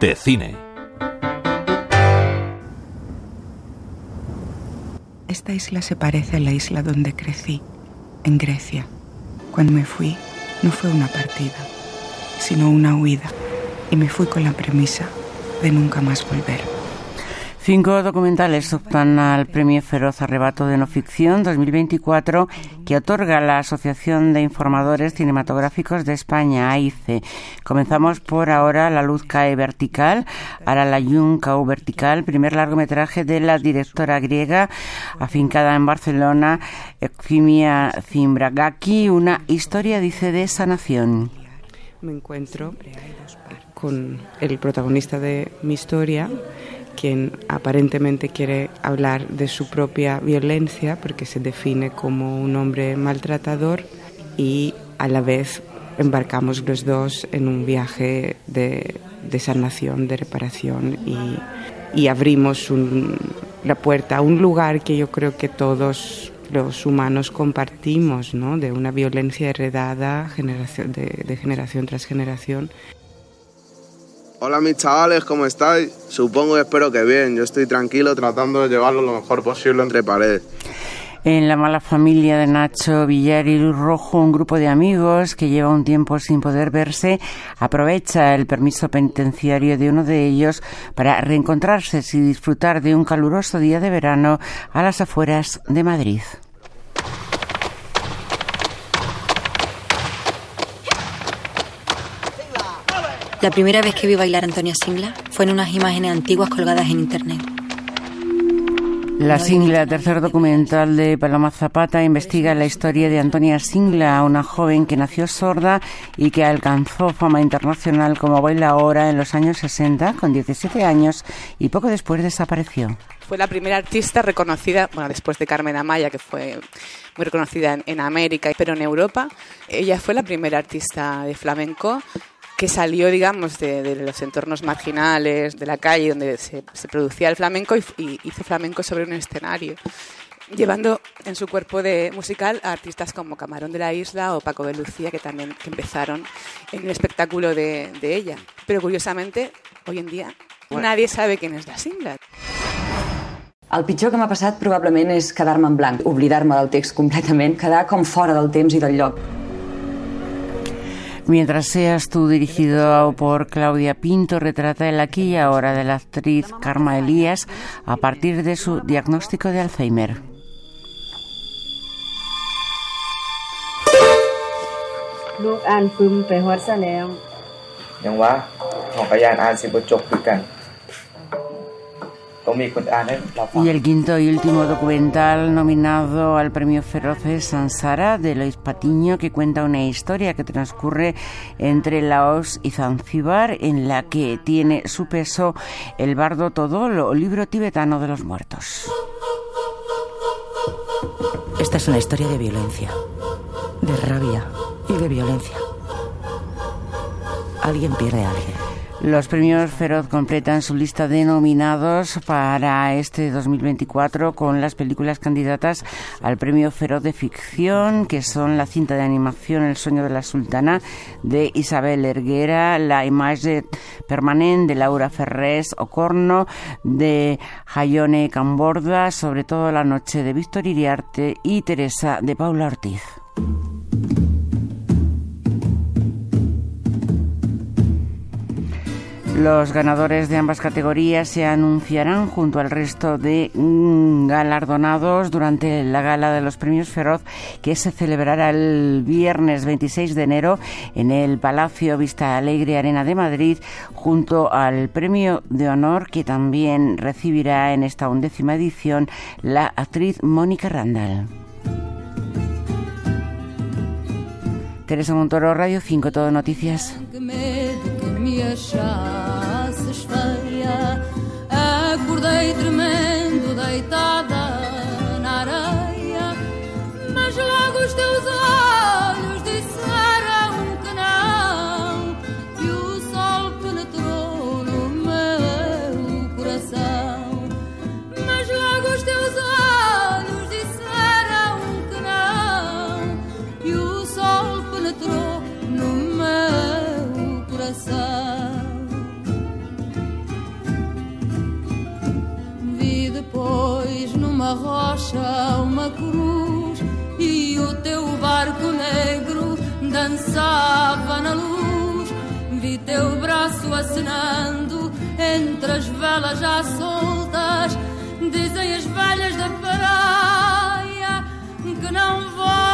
de cine. Esta isla se parece a la isla donde crecí, en Grecia. Cuando me fui, no fue una partida, sino una huida, y me fui con la premisa de nunca más volver. Cinco documentales optan al Premio Feroz Arrebato de No Ficción 2024 que otorga la Asociación de Informadores Cinematográficos de España, AICE. Comenzamos por ahora La Luz Cae Vertical, Ara la Jung Cau Vertical, primer largometraje de la directora griega afincada en Barcelona, Ekfimia Zimbragaki, una historia, dice, de sanación. Me encuentro con el protagonista de mi historia quien aparentemente quiere hablar de su propia violencia porque se define como un hombre maltratador y a la vez embarcamos los dos en un viaje de, sanación, de reparación y, abrimos la puerta a un lugar que yo creo que todos los humanos compartimos, ¿no? de una violencia heredada generación, de generación tras generación Hola mis chavales, ¿cómo estáis? Supongo y espero que bien. Yo estoy tranquilo tratando de llevarlo lo mejor posible entre paredes. En la mala familia de Nacho Villar y Luz Rojo, un grupo de amigos que lleva un tiempo sin poder verse aprovecha el permiso penitenciario de uno de ellos para reencontrarse y disfrutar de un caluroso día de verano a las afueras de Madrid. La primera vez que vi bailar a Antonia Singla fue en unas imágenes antiguas colgadas en internet. La Singla, tercer documental de Paloma Zapata, investiga la historia de Antonia Singla, una joven que nació sorda y que alcanzó fama internacional como bailaora en los años 60 con 17 años y poco después desapareció. Fue la primera artista reconocida, bueno, después de Carmen Amaya, que fue muy reconocida en, en América, pero en Europa. Ella fue la primera artista de flamenco que salió, digamos, de, los entornos marginales, de la calle donde se, producía el flamenco y, hizo flamenco sobre un escenario, llevando en su cuerpo de musical a artistas como Camarón de la Isla o Paco de Lucía, que también empezaron en el espectáculo de, ella. Pero curiosamente, hoy en día nadie sabe quién es la Singla. El pitjor que m'ha passat probablement és quedar-me en blanc, oblidar-me del text completament, quedar com fora del temps i del lloc. Mientras seas tú dirigido por Claudia Pinto, retrata el aquí y ahora de la actriz Karma Elías a partir de su diagnóstico de Alzheimer. Y el quinto y último documental nominado al premio Feroz es Sansara de Lois Patiño, que cuenta una historia que transcurre entre Laos y Zanzíbar, en la que tiene su peso el bardo Todolo, libro tibetano de los muertos. Esta es una historia de violencia, de rabia y de violencia. Alguien pierde a alguien. Los premios Feroz completan su lista de nominados para este 2024 con las películas candidatas al premio Feroz de ficción, que son la cinta de animación El sueño de la sultana de Isabel Erguera, La imagen permanente de Laura Ferrés Ocorno, de Jayone Camborda, sobre todo La noche de Víctor Iriarte y Teresa de Paula Ortiz. Los ganadores de ambas categorías se anunciarán junto al resto de galardonados durante la gala de los premios Feroz que se celebrará el viernes 26 de enero en el Palacio Vista Alegre Arena de Madrid junto al premio de honor que también recibirá en esta undécima edición la actriz Mónica Randall. Teresa Montoro, Radio 5, Todo Noticias. depois numa rocha uma cruz e o teu barco negro dançava na luz. Vi teu braço acenando entre as velas já soltas. Dizem as velhas da praia que não vão.